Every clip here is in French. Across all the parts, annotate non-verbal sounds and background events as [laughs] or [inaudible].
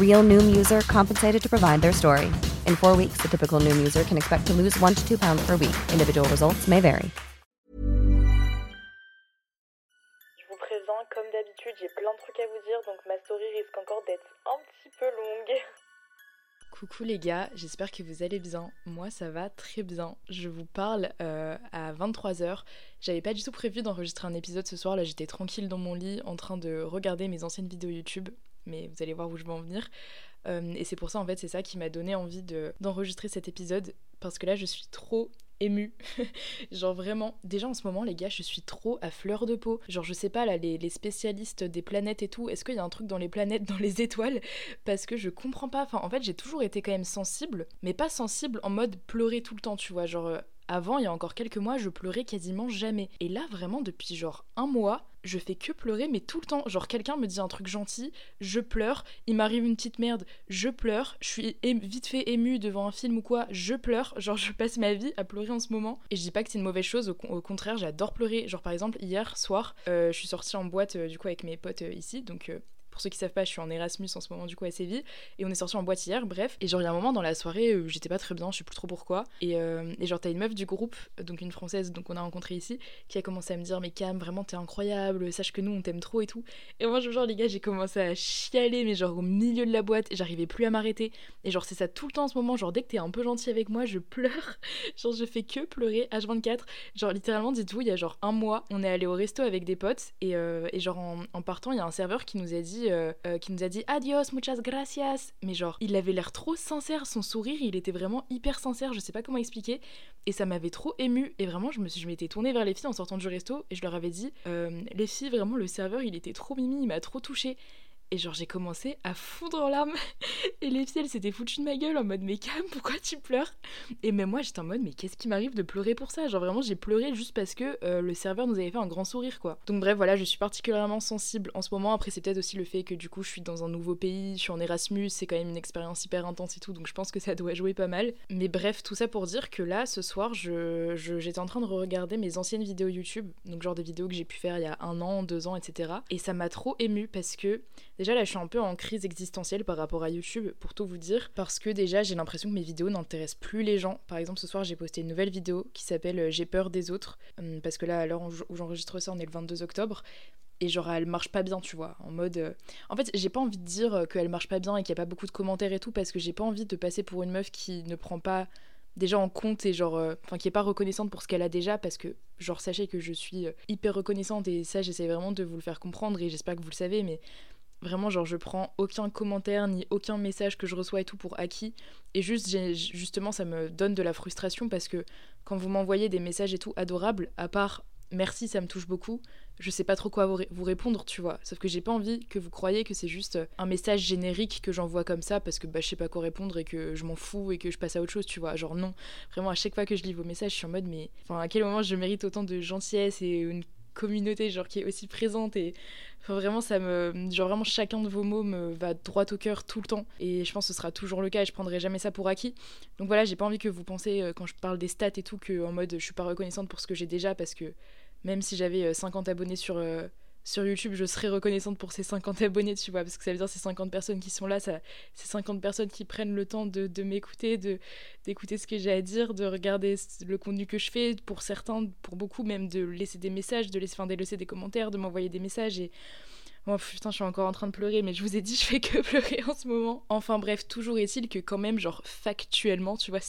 Real Noom user compensated to provide their story. In four weeks, the typical Noom user can expect to lose one to two pounds per week. Individual results may vary. Je vous préviens, comme d'habitude, j'ai plein de trucs à vous dire, donc ma story risque encore d'être un petit peu longue. [laughs] Coucou les gars, j'espère que vous allez bien. Moi ça va très bien. Je vous parle euh, à 23h. J'avais pas du tout prévu d'enregistrer un épisode ce soir, là j'étais tranquille dans mon lit en train de regarder mes anciennes vidéos YouTube, mais vous allez voir où je vais en venir. Euh, et c'est pour ça en fait c'est ça qui m'a donné envie de, d'enregistrer cet épisode, parce que là je suis trop émue. [laughs] Genre vraiment, déjà en ce moment les gars, je suis trop à fleur de peau. Genre je sais pas là, les, les spécialistes des planètes et tout, est-ce qu'il y a un truc dans les planètes, dans les étoiles? Parce que je comprends pas. Enfin en fait j'ai toujours été quand même sensible, mais pas sensible en mode pleurer tout le temps, tu vois. Genre euh, avant, il y a encore quelques mois, je pleurais quasiment jamais. Et là, vraiment, depuis genre un mois, je fais que pleurer, mais tout le temps. Genre, quelqu'un me dit un truc gentil, je pleure. Il m'arrive une petite merde, je pleure. Je suis vite fait émue devant un film ou quoi, je pleure. Genre, je passe ma vie à pleurer en ce moment. Et je dis pas que c'est une mauvaise chose, au contraire, j'adore pleurer. Genre, par exemple, hier soir, euh, je suis sortie en boîte euh, du coup avec mes potes euh, ici, donc. Euh, pour ceux qui savent pas, je suis en Erasmus en ce moment du coup à Séville et on est sorti en boîte hier, bref. Et genre il y a un moment dans la soirée où j'étais pas très bien, je sais plus trop pourquoi. Et, euh, et genre t'as une meuf du groupe, donc une française donc on a rencontré ici, qui a commencé à me dire mais Cam vraiment t'es incroyable, sache que nous on t'aime trop et tout. Et moi genre les gars j'ai commencé à chialer mais genre au milieu de la boîte et j'arrivais plus à m'arrêter. Et genre c'est ça tout le temps en ce moment, genre dès que t'es un peu gentil avec moi je pleure, [laughs] genre je fais que pleurer H24. Genre littéralement dites-vous il y a genre un mois on est allé au resto avec des potes et, euh, et genre en, en partant il y a un serveur qui nous a dit euh, euh, qui nous a dit adios muchas gracias. Mais genre il avait l'air trop sincère son sourire il était vraiment hyper sincère je sais pas comment expliquer. Et ça m'avait trop ému. Et vraiment je m'étais tournée vers les filles en sortant du resto et je leur avais dit euh, les filles vraiment le serveur il était trop mimi il m'a trop touché et genre j'ai commencé à fondre en larmes. [laughs] Et les filles elles s'étaient foutues de ma gueule en mode mais Cam [laughs] pourquoi tu pleures? Et même moi j'étais en mode mais qu'est-ce qui m'arrive de pleurer pour ça? Genre vraiment j'ai pleuré juste parce que euh, le serveur nous avait fait un grand sourire quoi. Donc bref voilà je suis particulièrement sensible en ce moment. Après c'est peut-être aussi le fait que du coup je suis dans un nouveau pays je suis en Erasmus c'est quand même une expérience hyper intense et tout donc je pense que ça doit jouer pas mal. Mais bref tout ça pour dire que là ce soir je, j'étais en train de regarder mes anciennes vidéos YouTube donc genre des vidéos que j'ai pu faire il y a un an deux ans etc et ça m'a trop ému parce que Déjà là je suis un peu en crise existentielle par rapport à YouTube pour tout vous dire parce que déjà j'ai l'impression que mes vidéos n'intéressent plus les gens. Par exemple ce soir j'ai posté une nouvelle vidéo qui s'appelle euh, J'ai peur des autres Hum, parce que là à l'heure où j'enregistre ça on est le 22 octobre et genre elle marche pas bien tu vois en mode euh, en fait j'ai pas envie de dire euh, qu'elle marche pas bien et qu'il y a pas beaucoup de commentaires et tout parce que j'ai pas envie de passer pour une meuf qui ne prend pas déjà en compte et genre enfin qui est pas reconnaissante pour ce qu'elle a déjà parce que genre sachez que je suis hyper reconnaissante et ça j'essaie vraiment de vous le faire comprendre et j'espère que vous le savez mais Vraiment, genre, je prends aucun commentaire ni aucun message que je reçois et tout pour acquis. Et juste, justement, ça me donne de la frustration parce que quand vous m'envoyez des messages et tout adorables, à part merci, ça me touche beaucoup, je sais pas trop quoi vous, ré- vous répondre, tu vois. Sauf que j'ai pas envie que vous croyez que c'est juste un message générique que j'envoie comme ça parce que bah, je sais pas quoi répondre et que je m'en fous et que je passe à autre chose, tu vois. Genre, non. Vraiment, à chaque fois que je lis vos messages, je suis en mode, mais enfin, à quel moment je mérite autant de gentillesse et une communauté genre qui est aussi présente et vraiment ça me genre vraiment chacun de vos mots me va droit au cœur tout le temps et je pense que ce sera toujours le cas et je prendrai jamais ça pour acquis. Donc voilà, j'ai pas envie que vous pensiez euh, quand je parle des stats et tout que en mode je suis pas reconnaissante pour ce que j'ai déjà parce que même si j'avais 50 euh, abonnés sur sur YouTube, je serais reconnaissante pour ces 50 abonnés, tu vois, parce que ça veut dire ces 50 personnes qui sont là, ça, ces 50 personnes qui prennent le temps de, m'écouter, de, d'écouter ce que j'ai à dire, de regarder le contenu que je fais, pour certains, pour beaucoup même, de laisser des messages, de laisser, enfin, laisser des commentaires, de m'envoyer des messages Oh putain, je suis encore en train de pleurer, mais je vous ai dit, je fais que [laughs] pleurer en ce moment. Enfin bref, toujours est-il que quand même, genre factuellement, tu vois,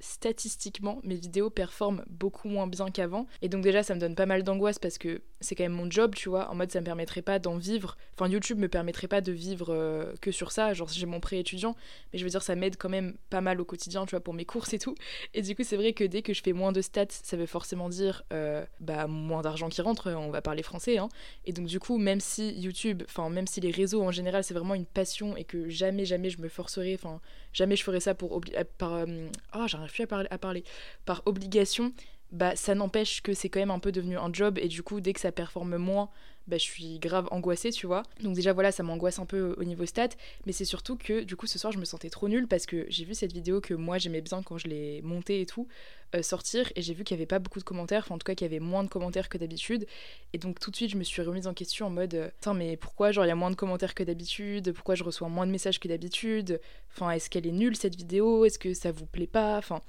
statistiquement, mes vidéos performent beaucoup moins bien qu'avant. Et donc déjà, ça me donne pas mal d'angoisse parce que c'est quand même mon job, tu vois. En mode, ça me permettrait pas d'en vivre. Enfin, YouTube me permettrait pas de vivre euh, que sur ça. Genre, j'ai mon pré étudiant, mais je veux dire, ça m'aide quand même pas mal au quotidien, tu vois, pour mes courses et tout. Et du coup, c'est vrai que dès que je fais moins de stats, ça veut forcément dire euh, bah moins d'argent qui rentre. On va parler français, hein. Et donc du coup, même si YouTube, enfin même si les réseaux en général c'est vraiment une passion et que jamais jamais je me forcerai, enfin jamais je ferai ça pour euh, par euh, oh j'arrive à parler par obligation, bah ça n'empêche que c'est quand même un peu devenu un job et du coup dès que ça performe moins bah, je suis grave angoissée, tu vois. Donc déjà voilà, ça m'angoisse un peu au niveau stats, mais c'est surtout que du coup ce soir je me sentais trop nulle parce que j'ai vu cette vidéo que moi j'aimais bien quand je l'ai montée et tout euh, sortir et j'ai vu qu'il n'y avait pas beaucoup de commentaires, enfin en tout cas qu'il y avait moins de commentaires que d'habitude. Et donc tout de suite je me suis remise en question en mode, euh, mais pourquoi genre il y a moins de commentaires que d'habitude, pourquoi je reçois moins de messages que d'habitude, enfin est-ce qu'elle est nulle cette vidéo, est-ce que ça vous plaît pas, enfin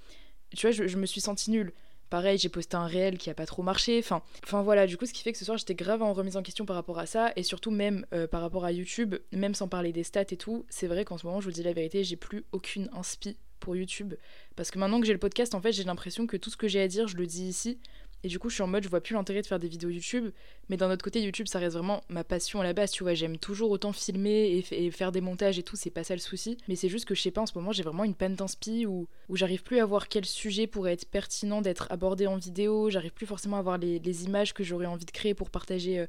tu vois je, je me suis sentie nulle. Pareil, j'ai posté un réel qui a pas trop marché. Enfin, enfin voilà, du coup, ce qui fait que ce soir, j'étais grave en remise en question par rapport à ça. Et surtout, même euh, par rapport à YouTube, même sans parler des stats et tout, c'est vrai qu'en ce moment, je vous dis la vérité, j'ai plus aucune inspi pour YouTube. Parce que maintenant que j'ai le podcast, en fait, j'ai l'impression que tout ce que j'ai à dire, je le dis ici. Et du coup, je suis en mode, je vois plus l'intérêt de faire des vidéos YouTube. Mais d'un autre côté, YouTube, ça reste vraiment ma passion à la base. Tu vois, j'aime toujours autant filmer et, faire des montages et tout, c'est pas ça le souci. Mais c'est juste que je sais pas, en ce moment, j'ai vraiment une peine d'inspi où, où j'arrive plus à voir quel sujet pourrait être pertinent d'être abordé en vidéo. J'arrive plus forcément à voir les, images que j'aurais envie de créer pour partager. Euh,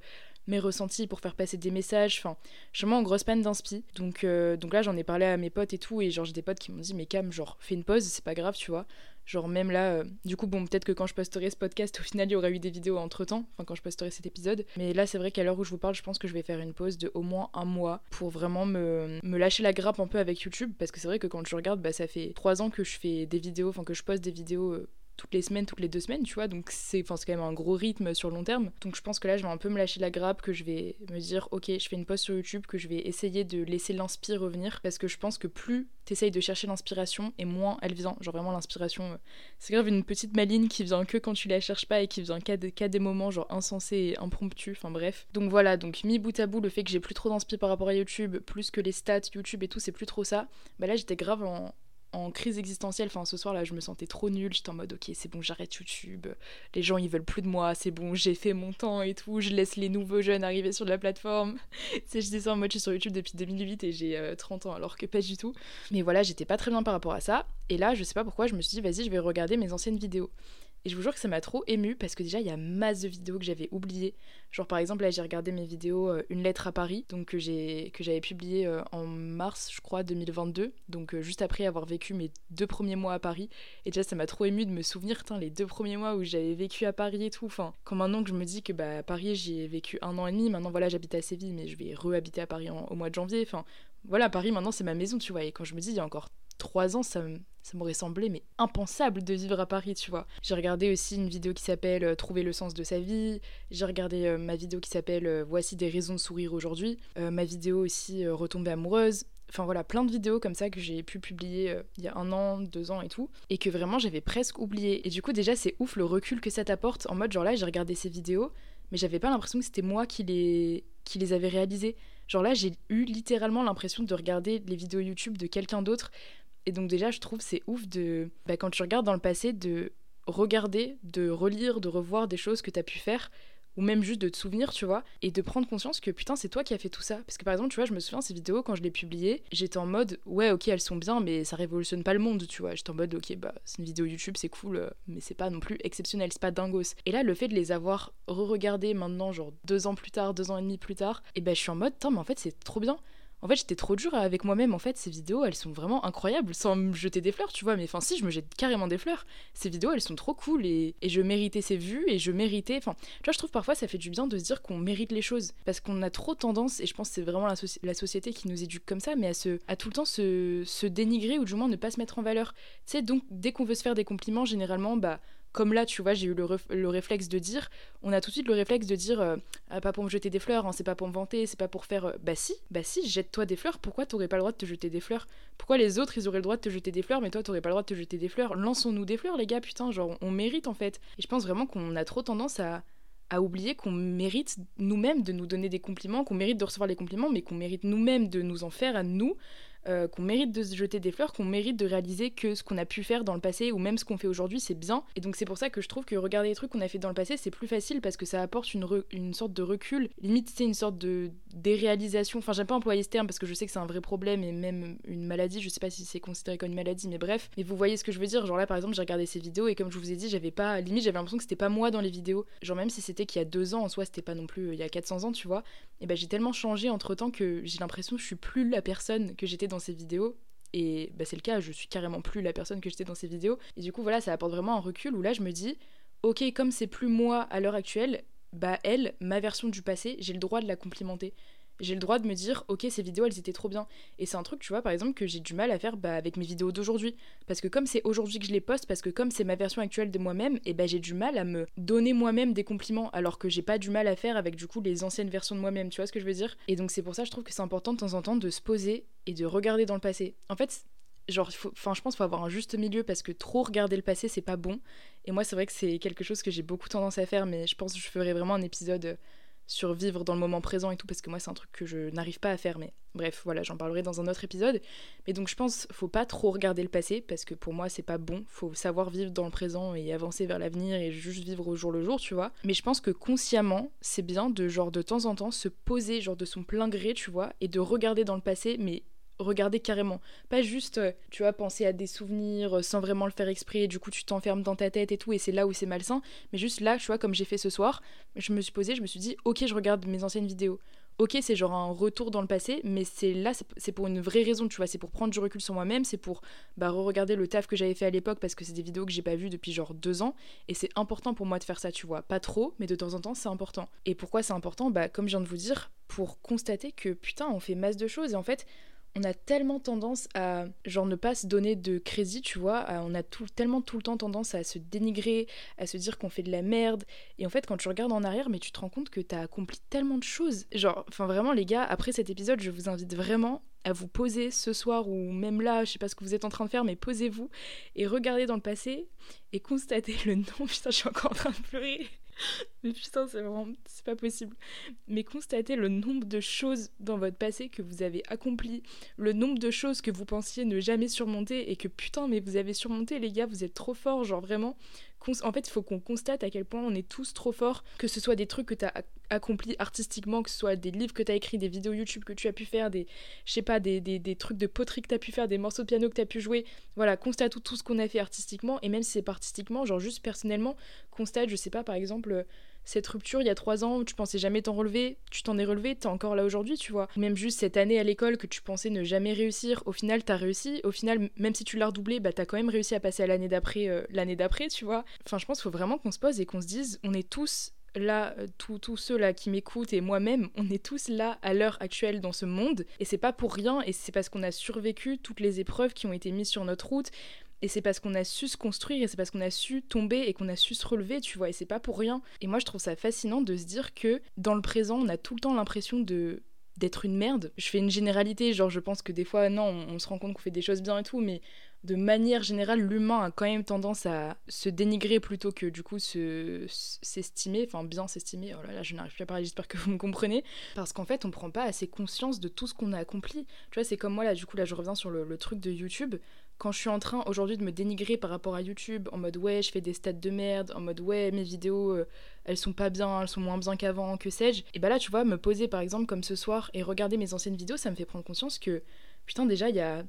mes ressentis pour faire passer des messages enfin je suis vraiment en grosse peine d'inspi donc euh, donc là j'en ai parlé à mes potes et tout et genre j'ai des potes qui m'ont dit mais Cam genre fais une pause c'est pas grave tu vois Genre même là, euh, du coup bon peut-être que quand je posterai ce podcast, au final il y aura eu des vidéos entre temps, enfin quand je posterai cet épisode. Mais là c'est vrai qu'à l'heure où je vous parle, je pense que je vais faire une pause de au moins un mois pour vraiment me, me lâcher la grappe un peu avec YouTube. Parce que c'est vrai que quand je regarde, bah, ça fait trois ans que je fais des vidéos, enfin que je poste des vidéos euh, toutes les semaines, toutes les deux semaines, tu vois. Donc c'est quand même un gros rythme sur long terme. Donc je pense que là, je vais un peu me lâcher la grappe, que je vais me dire, ok, je fais une pause sur YouTube, que je vais essayer de laisser l'inspire revenir. Parce que je pense que plus t'essayes de chercher l'inspiration, et moins elle vient. Genre vraiment l'inspiration, euh, c'est grave une petite maline qui vient que quand tu la cherches pas et qui vient qu'à des, des moments genre insensés et impromptus. Enfin bref. Donc voilà, donc mis bout à bout, le fait que j'ai plus trop d'inspi par rapport à YouTube, plus que les stats YouTube et tout, c'est plus trop ça. Bah là, j'étais grave en en crise existentielle. Enfin, ce soir là, je me sentais trop nulle. J'étais en mode, ok, c'est bon, j'arrête YouTube. Les gens, ils veulent plus de moi. C'est bon, j'ai fait mon temps et tout. Je laisse les nouveaux jeunes arriver sur la plateforme. [laughs] sais, je dis ça en mode, je suis sur YouTube depuis 2008 et j'ai 30 euh, ans, alors que pas du tout. Mais voilà, j'étais pas très bien par rapport à ça. Et là, je sais pas pourquoi, je me suis dit, vas-y, je vais regarder mes anciennes vidéos. Et je vous jure que ça m'a trop ému parce que déjà il y a masse de vidéos que j'avais oubliées. Genre par exemple là j'ai regardé mes vidéos euh, Une lettre à Paris, donc que j'ai que j'avais publié euh, en mars je crois 2022, donc euh, juste après avoir vécu mes deux premiers mois à Paris. Et déjà ça m'a trop ému de me souvenir les deux premiers mois où j'avais vécu à Paris et tout. Enfin quand maintenant que je me dis que bah à Paris j'y ai vécu un an et demi, maintenant voilà j'habite à Séville mais je vais rehabiter à Paris au mois de janvier. Enfin voilà Paris maintenant c'est ma maison tu vois. Et quand je me dis il y a encore trois ans, ça, ça m'aurait semblé mais impensable de vivre à Paris, tu vois. J'ai regardé aussi une vidéo qui s'appelle euh, Trouver le sens de sa vie. J'ai regardé euh, ma vidéo qui s'appelle euh, Voici des raisons de sourire aujourd'hui. ma vidéo aussi Retomber amoureuse. Enfin voilà, plein de vidéos comme ça que j'ai pu publier il y a un an, deux ans et tout, et que vraiment j'avais presque oublié. Et du coup déjà c'est ouf le recul que ça t'apporte. En mode genre là j'ai regardé ces vidéos, mais j'avais pas l'impression que c'était moi qui les, qui les avais réalisées. Genre là j'ai eu littéralement l'impression de regarder les vidéos YouTube de quelqu'un d'autre et donc déjà, je trouve c'est ouf de, bah, quand tu regardes dans le passé, de regarder, de relire, de revoir des choses que tu as pu faire, ou même juste de te souvenir, tu vois, et de prendre conscience que putain, c'est toi qui as fait tout ça. Parce que par exemple, tu vois, je me souviens ces vidéos, quand je les publiées, j'étais en mode, ouais, ok, elles sont bien, mais ça révolutionne pas le monde, tu vois. J'étais en mode, ok, bah, c'est une vidéo YouTube, c'est cool, euh, mais c'est pas non plus exceptionnel, c'est pas dingos. Et là, le fait de les avoir re-regardées maintenant, genre deux ans plus tard, deux ans et demi plus tard, et ben, je suis en mode, mais en fait, c'est trop bien en fait, j'étais trop dure avec moi-même. En fait, ces vidéos, elles sont vraiment incroyables, sans me jeter des fleurs, tu vois. Mais enfin, si, je me jette carrément des fleurs. Ces vidéos, elles sont trop cool et, je méritais ces vues et je méritais. Enfin, tu vois, je trouve parfois ça fait du bien de se dire qu'on mérite les choses. Parce qu'on a trop tendance, et je pense que c'est vraiment la, société qui nous éduque comme ça, mais à, à tout le temps se dénigrer ou du moins ne pas se mettre en valeur. Tu sais, donc, dès qu'on veut se faire des compliments, généralement, bah comme là, tu vois, j'ai eu le, réflexe de dire, on a tout de suite le réflexe de dire, pas pour me jeter des fleurs, hein, c'est pas pour me vanter, c'est pas pour faire. Euh, bah si, bah si, jette-toi des fleurs, pourquoi t'aurais pas le droit de te jeter des fleurs? Pourquoi les autres, ils auraient le droit de te jeter des fleurs, mais toi, t'aurais pas le droit de te jeter des fleurs? Lançons-nous des fleurs, les gars, putain, genre, on mérite en fait. Et je pense vraiment qu'on a trop tendance à, à oublier qu'on mérite nous-mêmes de nous donner des compliments, qu'on mérite de recevoir les compliments, mais qu'on mérite nous-mêmes de nous en faire à nous, euh, qu'on mérite de se jeter des fleurs, qu'on mérite de réaliser que ce qu'on a pu faire dans le passé ou même ce qu'on fait aujourd'hui, c'est bien. Et donc c'est pour ça que je trouve que regarder les trucs qu'on a fait dans le passé, c'est plus facile parce que ça apporte une, une sorte de recul, limite c'est une sorte de déréalisation. Enfin, j'aime pas employer ce terme parce que je sais que c'est un vrai problème et même une maladie. Je sais pas si c'est considéré comme une maladie, mais bref. Mais vous voyez ce que je veux dire. Genre là, par exemple, j'ai regardé ces vidéos et comme je vous ai dit, j'avais pas, limite, j'avais l'impression que c'était pas moi dans les vidéos. Genre même si c'était qu'il y a deux ans, en soi, c'était pas non plus euh, il y a 400 ans, tu vois. Et ben j'ai tellement changé entre temps que j'ai l'impression que je suis plus la personne que j'étais dans ces vidéos et bah, c'est le cas, je suis carrément plus la personne que j'étais dans ces vidéos. Et du coup, voilà, ça apporte vraiment un recul où là, je me dis, ok, comme c'est plus moi à l'heure actuelle, bah elle, ma version du passé, j'ai le droit de la complimenter j'ai le droit de me dire ok ces vidéos elles étaient trop bien. Et c'est un truc tu vois par exemple que j'ai du mal à faire bah, avec mes vidéos d'aujourd'hui. Parce que comme c'est aujourd'hui que je les poste parce que comme c'est ma version actuelle de moi-même et bah j'ai du mal à me donner moi-même des compliments alors que j'ai pas du mal à faire avec du coup les anciennes versions de moi-même tu vois ce que je veux dire? Et donc c'est pour ça je trouve que c'est important de temps en temps de se poser et de regarder dans le passé. En fait genre enfin je pense faut avoir un juste milieu parce que trop regarder le passé c'est pas bon. Et moi c'est vrai que c'est quelque chose que j'ai beaucoup tendance à faire mais je pense que je ferai vraiment un épisode survivre dans le moment présent et tout, parce que moi c'est un truc que je n'arrive pas à faire, mais bref, voilà, j'en parlerai dans un autre épisode. Mais donc je pense, faut pas trop regarder le passé, parce que pour moi c'est pas bon, faut savoir vivre dans le présent et avancer vers l'avenir et juste vivre au jour le jour, tu vois. Mais je pense que consciemment, c'est bien de genre de temps en temps se poser genre de son plein gré, tu vois, et de regarder dans le passé, mais regarder carrément. Pas juste, euh, tu vois, penser à des souvenirs euh, sans vraiment le faire exprès, du coup tu t'enfermes dans ta tête et tout, et c'est là où c'est malsain. Mais juste là, tu vois, comme j'ai fait ce soir, je me suis posée, je me suis dit, ok, je regarde mes anciennes vidéos. Ok, c'est genre un retour dans le passé, mais c'est là, c'est pour une vraie raison, tu vois, c'est pour prendre du recul sur moi-même, c'est pour bah, re-regarder le taf que j'avais fait à l'époque parce que c'est des vidéos que j'ai pas vues depuis genre deux ans, et c'est important pour moi de faire ça, tu vois. Pas trop, mais de temps en temps, c'est important. Et pourquoi c'est important? Bah, comme je viens de vous dire, pour constater que putain, on fait masse de choses, et en fait, on a tellement tendance à genre ne pas se donner de crédit, tu vois, on a tout, tellement tout le temps tendance à se dénigrer, à se dire qu'on fait de la merde. Et en fait, quand tu regardes en arrière, mais tu te rends compte que t'as accompli tellement de choses. Genre, enfin vraiment les gars, après cet épisode, je vous invite vraiment à vous poser ce soir ou même là, je sais pas ce que vous êtes en train de faire, mais posez-vous et regardez dans le passé et constatez le [laughs] nom. Putain, je suis encore en train de pleurer. [laughs] Mais putain, c'est vraiment. C'est pas possible. Mais constatez le nombre de choses dans votre passé que vous avez accomplies, le nombre de choses que vous pensiez ne jamais surmonter et que putain, mais vous avez surmonté, les gars, vous êtes trop forts, genre vraiment en fait, il faut qu'on constate à quel point on est tous trop forts, que ce soit des trucs que tu as accomplis artistiquement, que ce soit des livres que tu as écrits, des vidéos YouTube que tu as pu faire, des, je sais pas, des, des, trucs de poterie que tu as pu faire, des morceaux de piano que tu as pu jouer. Voilà, constate tout, ce qu'on a fait artistiquement, et même si c'est pas artistiquement, genre juste personnellement, constate, je sais pas, par exemple cette rupture il y a trois ans, tu pensais jamais t'en relever, tu t'en es relevé, t'es encore là aujourd'hui, tu vois. Même juste cette année à l'école que tu pensais ne jamais réussir, au final t'as réussi. Au final, même si tu l'as redoublé, bah t'as quand même réussi à passer à l'année d'après, euh, l'année d'après, tu vois. Enfin, je pense qu'il faut vraiment qu'on se pose et qu'on se dise, on est tous là, euh, tous ceux là qui m'écoutent et moi-même, on est tous là à l'heure actuelle dans ce monde et c'est pas pour rien et c'est parce qu'on a survécu toutes les épreuves qui ont été mises sur notre route et c'est parce qu'on a su se construire et c'est parce qu'on a su tomber et qu'on a su se relever, tu vois. Et c'est pas pour rien. Et moi, je trouve ça fascinant de se dire que dans le présent, on a tout le temps l'impression de d'être une merde. Je fais une généralité, genre je pense que des fois, non, on, se rend compte qu'on fait des choses bien et tout, mais de manière générale, l'humain a quand même tendance à se dénigrer plutôt que du coup s'estimer, enfin bien s'estimer. Oh là là, je n'arrive plus à parler, j'espère que vous me comprenez. Parce qu'en fait, on prend pas assez conscience de tout ce qu'on a accompli. Tu vois, c'est comme moi là, du coup, là, je reviens sur le truc de YouTube quand je suis en train aujourd'hui de me dénigrer par rapport à YouTube, en mode ouais, je fais des stats de merde, en mode ouais, mes vidéos, euh, elles sont pas bien, elles sont moins bien qu'avant, que sais-je, et bah là, tu vois, me poser par exemple comme ce soir et regarder mes anciennes vidéos, ça me fait prendre conscience que, putain, déjà, il y a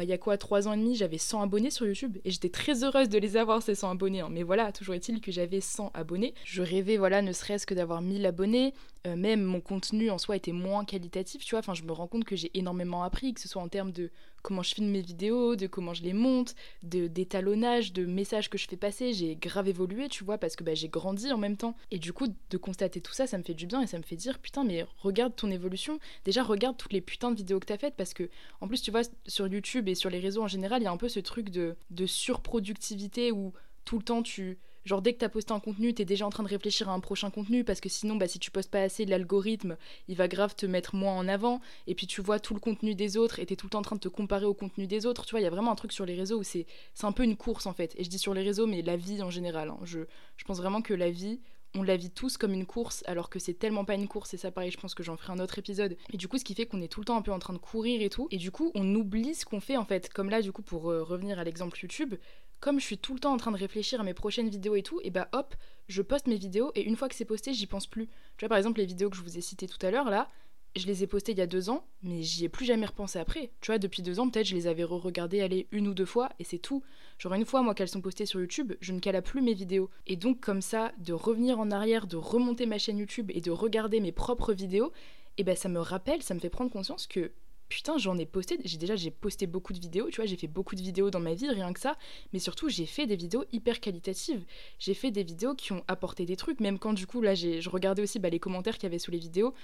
il y a quoi, 3 ans et demi, j'avais 100 abonnés sur YouTube et j'étais très heureuse de les avoir, ces 100 abonnés. Hein. Mais voilà, toujours est-il que j'avais 100 abonnés. Je rêvais, voilà, ne serait-ce que d'avoir 1000 abonnés. Euh, même mon contenu en soi était moins qualitatif, tu vois. Enfin, je me rends compte que j'ai énormément appris, que ce soit en termes de comment je filme mes vidéos, de comment je les monte, de d'étalonnage, de messages que je fais passer. J'ai grave évolué, tu vois, parce que bah, j'ai grandi en même temps. Et du coup, de constater tout ça, ça me fait du bien et ça me fait dire putain, mais regarde ton évolution. Déjà, regarde toutes les putains de vidéos que t'as faites parce que, en plus, tu vois, sur YouTube et sur les réseaux en général, il y a un peu ce truc de, de surproductivité où tout le temps tu Genre dès que t'as posté un contenu, t'es déjà en train de réfléchir à un prochain contenu parce que sinon, bah, si tu postes pas assez, l'algorithme, il va grave te mettre moins en avant. Et puis tu vois tout le contenu des autres et t'es tout le temps en train de te comparer au contenu des autres. Tu vois, il y a vraiment un truc sur les réseaux où c'est un peu une course en fait. Et je dis sur les réseaux, mais la vie en général. Hein. Je, je pense vraiment que la vie, on la vit tous comme une course, alors que c'est tellement pas une course, et ça pareil, je pense que j'en ferai un autre épisode. Et du coup, ce qui fait qu'on est tout le temps un peu en train de courir et tout, et du coup, on oublie ce qu'on fait en fait. Comme là, du coup, pour euh, revenir à l'exemple YouTube, comme je suis tout le temps en train de réfléchir à mes prochaines vidéos et tout, et bah hop, je poste mes vidéos et une fois que c'est posté, j'y pense plus. Tu vois, par exemple, les vidéos que je vous ai citées tout à l'heure, là, je les ai postées il y a deux ans, mais j'y ai plus jamais repensé après. Tu vois, depuis deux ans, peut-être je les avais re-regardées aller une ou deux fois, et c'est tout. Genre une fois, moi, qu'elles sont postées sur YouTube, je ne cala plus mes vidéos. Et donc, comme ça, de revenir en arrière, de remonter ma chaîne YouTube et de regarder mes propres vidéos, eh ben ça me rappelle, ça me fait prendre conscience que putain, j'en ai posté. J'ai déjà j'ai posté beaucoup de vidéos, tu vois, j'ai fait beaucoup de vidéos dans ma vie, rien que ça. Mais surtout, j'ai fait des vidéos hyper qualitatives. J'ai fait des vidéos qui ont apporté des trucs, même quand du coup là, je regardais aussi bah, les commentaires qu'il y avait sous les vidéos.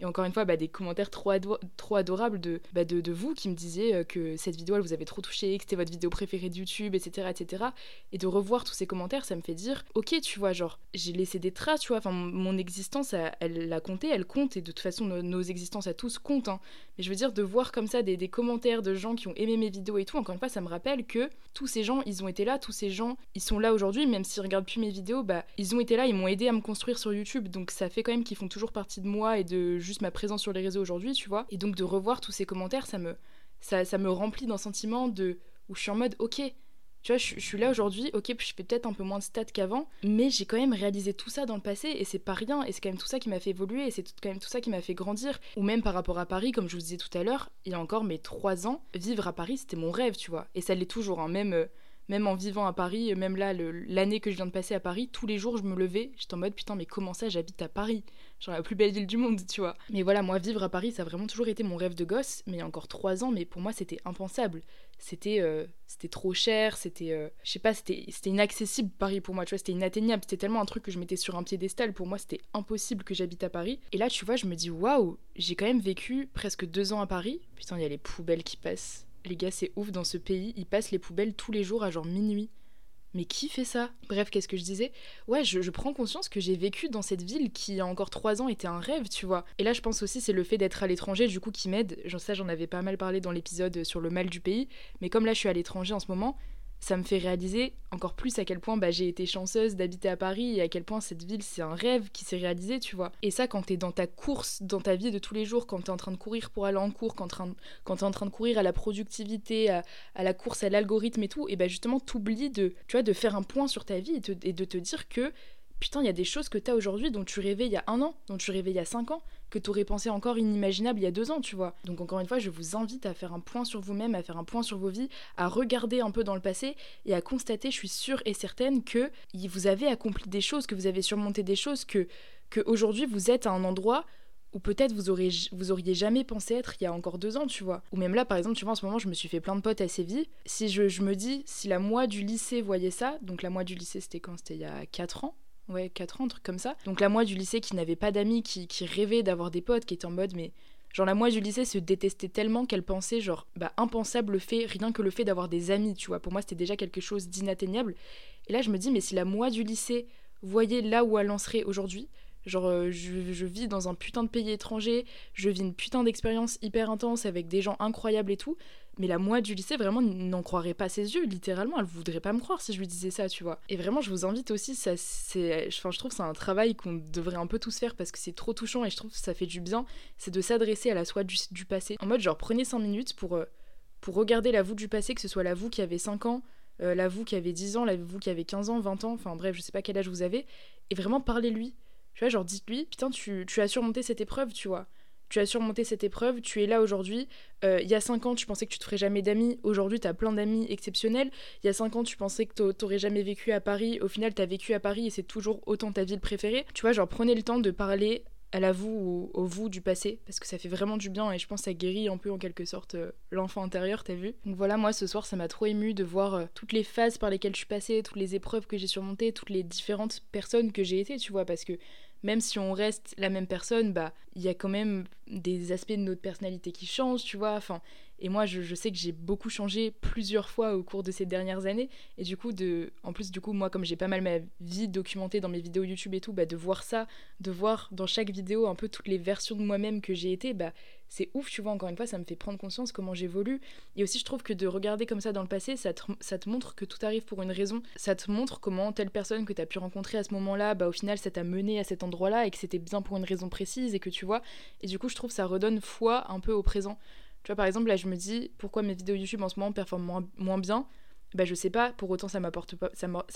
Et encore une fois, bah, des commentaires trop, adorables de, bah, de, de, vous qui me disaient euh, que cette vidéo, elle vous avait trop touché, que c'était votre vidéo préférée de YouTube, etc., etc. Et de revoir tous ces commentaires, ça me fait dire, ok, tu vois, genre, j'ai laissé des traces, tu vois, enfin, mon, existence, elle, a compté, elle compte, et de toute façon, nos, existences à tous comptent. Hein. Mais je veux dire, de voir comme ça des, commentaires de gens qui ont aimé mes vidéos et tout, encore une fois, ça me rappelle que tous ces gens, ils ont été là, tous ces gens, ils sont là aujourd'hui, même s'ils regardent plus mes vidéos, bah, ils ont été là, ils m'ont aidé à me construire sur YouTube, donc ça fait quand même qu'ils font toujours partie de moi et de juste ma présence sur les réseaux aujourd'hui, tu vois. Et donc de revoir tous ces commentaires, ça me, ça, ça me remplit d'un sentiment de où je suis en mode ok. Tu vois, je, suis là aujourd'hui, ok, je fais peut-être un peu moins de stats qu'avant, mais j'ai quand même réalisé tout ça dans le passé et c'est pas rien, et c'est quand même tout ça qui m'a fait évoluer, et c'est quand même tout ça qui m'a fait grandir. Ou même par rapport à Paris, comme je vous disais tout à l'heure, il y a encore mes trois ans, vivre à Paris c'était mon rêve, tu vois, et ça l'est toujours, hein, même. Euh, même en vivant à Paris, même là, l'année que je viens de passer à Paris, tous les jours je me levais, j'étais en mode putain, mais comment ça j'habite à Paris? Genre la plus belle ville du monde, tu vois. Mais voilà, moi, vivre à Paris, ça a vraiment toujours été mon rêve de gosse, mais il y a encore trois ans, mais pour moi, c'était impensable. C'était euh, c'était trop cher, c'était. Euh, je sais pas, c'était inaccessible Paris pour moi, tu vois, c'était inatteignable. C'était tellement un truc que je mettais sur un piédestal. Pour moi, c'était impossible que j'habite à Paris. Et là, tu vois, je me dis, waouh, j'ai quand même vécu presque deux ans à Paris. Putain, il y a les poubelles qui passent les gars, c'est ouf dans ce pays, ils passent les poubelles tous les jours à genre minuit. Mais qui fait ça? Bref, qu'est-ce que je disais? Ouais, je, prends conscience que j'ai vécu dans cette ville qui, il y a encore trois ans, était un rêve, tu vois. Et là, je pense aussi, c'est le fait d'être à l'étranger, du coup, qui m'aide. Ça, j'en avais pas mal parlé dans l'épisode sur le mal du pays. Mais comme là, je suis à l'étranger en ce moment, ça me fait réaliser encore plus à quel point bah, j'ai été chanceuse d'habiter à Paris et à quel point cette ville c'est un rêve qui s'est réalisé, tu vois. Et ça, quand t'es dans ta course, dans ta vie de tous les jours, quand t'es en train de courir pour aller en cours, quand, t'es en train de courir à la productivité, à, la course à l'algorithme et tout, et bah justement t'oublies de, tu vois, de faire un point sur ta vie et de te dire que putain, il y a des choses que t'as aujourd'hui dont tu rêvais il y a un an, dont tu rêvais il y a cinq ans, que t'aurais pensé encore inimaginable il y a deux ans, tu vois. Donc encore une fois, je vous invite à faire un point sur vous-même, à faire un point sur vos vies, à regarder un peu dans le passé et à constater, je suis sûre et certaine que vous avez accompli des choses, que vous avez surmonté des choses, que, aujourd'hui vous êtes à un endroit où peut-être vous, aurez, auriez jamais pensé être il y a encore deux ans, tu vois. Ou même là, par exemple, tu vois, en ce moment, je me suis fait plein de potes à Séville. Si je, je me dis, si la moi du lycée voyait ça, donc la moi du lycée, c'était quand? C'était il y a quatre ans ouais, 4 ans, truc comme ça. Donc la moi du lycée qui n'avait pas d'amis, qui, qui rêvait d'avoir des potes, qui était en mode mais genre la moi du lycée se détestait tellement qu'elle pensait genre bah impensable le fait, rien que le fait d'avoir des amis, tu vois. Pour moi c'était déjà quelque chose d'inatteignable. Et là je me dis mais si la moi du lycée voyait là où elle en serait aujourd'hui, Genre, euh, je, je, vis dans un putain de pays étranger, je vis une putain d'expérience hyper intense avec des gens incroyables et tout. Mais la moi du lycée, vraiment, n'en croirait pas ses yeux, littéralement. Elle voudrait pas me croire si je lui disais ça, tu vois. Et vraiment, je vous invite aussi, ça, c'est, enfin, je trouve que c'est un travail qu'on devrait un peu tous faire parce que c'est trop touchant et je trouve que ça fait du bien. C'est de s'adresser à la soi du, passé. En mode, genre, prenez 5 minutes pour, euh, pour regarder la vous du passé, que ce soit la vous qui avait 5 ans, euh, la vous qui avait 10 ans, la vous qui avait 15 ans, 20 ans, enfin bref, je sais pas quel âge vous avez, et vraiment parlez-lui. Tu vois, genre, dites-lui, putain, tu, tu as surmonté cette épreuve, tu vois tu as surmonté cette épreuve, tu es là aujourd'hui. Euh, il y a 5 ans, tu pensais que tu te ferais jamais d'amis. Aujourd'hui, tu as plein d'amis exceptionnels. Il y a 5 ans, tu pensais que tu n'aurais jamais vécu à Paris. Au final, tu as vécu à Paris et c'est toujours autant ta ville préférée. Tu vois, genre, prenez le temps de parler à la vous ou au vous du passé parce que ça fait vraiment du bien et je pense que ça guérit un peu en quelque sorte euh, l'enfant intérieur, t'as vu Donc voilà, moi ce soir ça m'a trop ému de voir euh, toutes les phases par lesquelles je suis passée, toutes les épreuves que j'ai surmontées, toutes les différentes personnes que j'ai été, tu vois, parce que même si on reste la même personne, bah il y a quand même des aspects de notre personnalité qui changent, tu vois. Enfin, et moi, je, sais que j'ai beaucoup changé plusieurs fois au cours de ces dernières années. Et du coup, de, en plus, du coup, moi, comme j'ai pas mal ma vie documentée dans mes vidéos YouTube et tout, bah, de voir ça, de voir dans chaque vidéo un peu toutes les versions de moi-même que j'ai été, bah, c'est ouf, tu vois. Encore une fois, ça me fait prendre conscience comment j'évolue. Et aussi, je trouve que de regarder comme ça dans le passé, ça te, montre que tout arrive pour une raison. Ça te montre comment telle personne que tu as pu rencontrer à ce moment-là, bah, au final, ça t'a mené à cet endroit-là et que c'était bien pour une raison précise et que tu vois. Et du coup, je trouve ça redonne foi un peu au présent. Tu vois, par exemple, là, je me dis, pourquoi mes vidéos YouTube en ce moment performent moins, bien? Bah, je sais pas, pour autant ça m'apporte pas,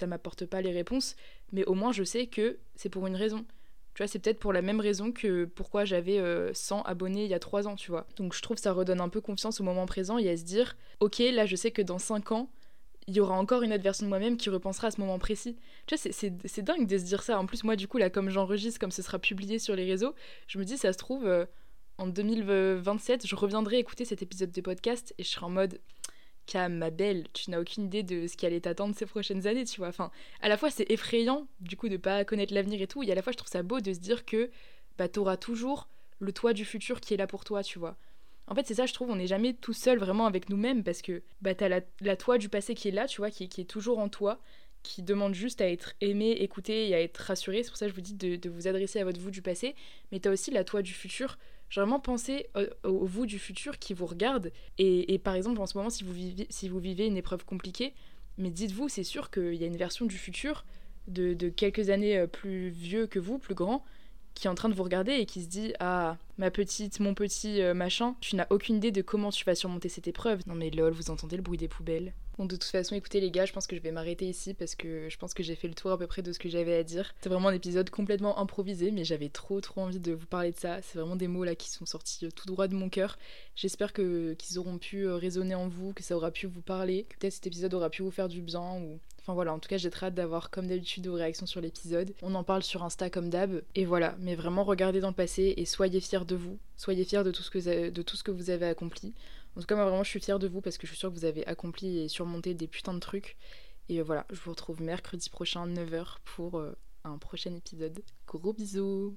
m'apporte pas les réponses, mais au moins je sais que c'est pour une raison. Tu vois, c'est peut-être pour la même raison que pourquoi j'avais 100 euh, abonnés il y a 3 ans, tu vois. Donc je trouve que ça redonne un peu confiance au moment présent et à se dire, ok, là je sais que dans 5 ans, il y aura encore une autre version de moi-même qui repensera à ce moment précis. Tu vois, c'est dingue de se dire ça. En plus, moi, du coup, là, comme j'enregistre, comme ce sera publié sur les réseaux, je me dis, ça se trouve, euh, en 2027, je reviendrai écouter cet épisode de podcast et je serai en mode Cam, ma belle, tu n'as aucune idée de ce qui allait t'attendre ces prochaines années, tu vois. Enfin, à la fois c'est effrayant, du coup, de pas connaître l'avenir et tout, et à la fois je trouve ça beau de se dire que bah t'auras toujours le toit du futur qui est là pour toi, tu vois. En fait, c'est ça, je trouve, on n'est jamais tout seul vraiment avec nous-mêmes parce que bah t'as la, toit du passé qui est là, tu vois, qui, est toujours en toi, qui demande juste à être aimé, écouté et à être rassuré. C'est pour ça que je vous dis de, vous adresser à votre vous du passé, mais t'as aussi la toit du futur j'ai vraiment pensé au, vous du futur qui vous regarde. Et, par exemple, en ce moment, si vous vivez, si vous vivez une épreuve compliquée, mais dites-vous, c'est sûr qu'il y a une version du futur de, de, quelques années euh, plus vieux que vous, plus grand, qui est en train de vous regarder et qui se dit Ah, ma petite, mon petit euh, machin, tu n'as aucune idée de comment tu vas surmonter cette épreuve. Non mais lol, vous entendez le bruit des poubelles. De toute façon, écoutez les gars, je pense que je vais m'arrêter ici parce que je pense que j'ai fait le tour à peu près de ce que j'avais à dire. C'est vraiment un épisode complètement improvisé, mais j'avais trop trop envie de vous parler de ça. C'est vraiment des mots là qui sont sortis euh, tout droit de mon cœur. J'espère que qu'ils auront pu euh, résonner en vous, que ça aura pu vous parler, que peut-être cet épisode aura pu vous faire du bien ou Enfin voilà, en tout cas j'ai très hâte d'avoir comme d'habitude vos réactions sur l'épisode. On en parle sur Insta comme d'hab. Et voilà, mais vraiment regardez dans le passé et soyez fiers de vous. Soyez fiers de tout ce que vous avez accompli. En tout cas moi vraiment je suis fière de vous parce que je suis sûre que vous avez accompli et surmonté des putains de trucs. Et euh, voilà, je vous retrouve mercredi prochain 9h pour euh, un prochain épisode. Gros bisous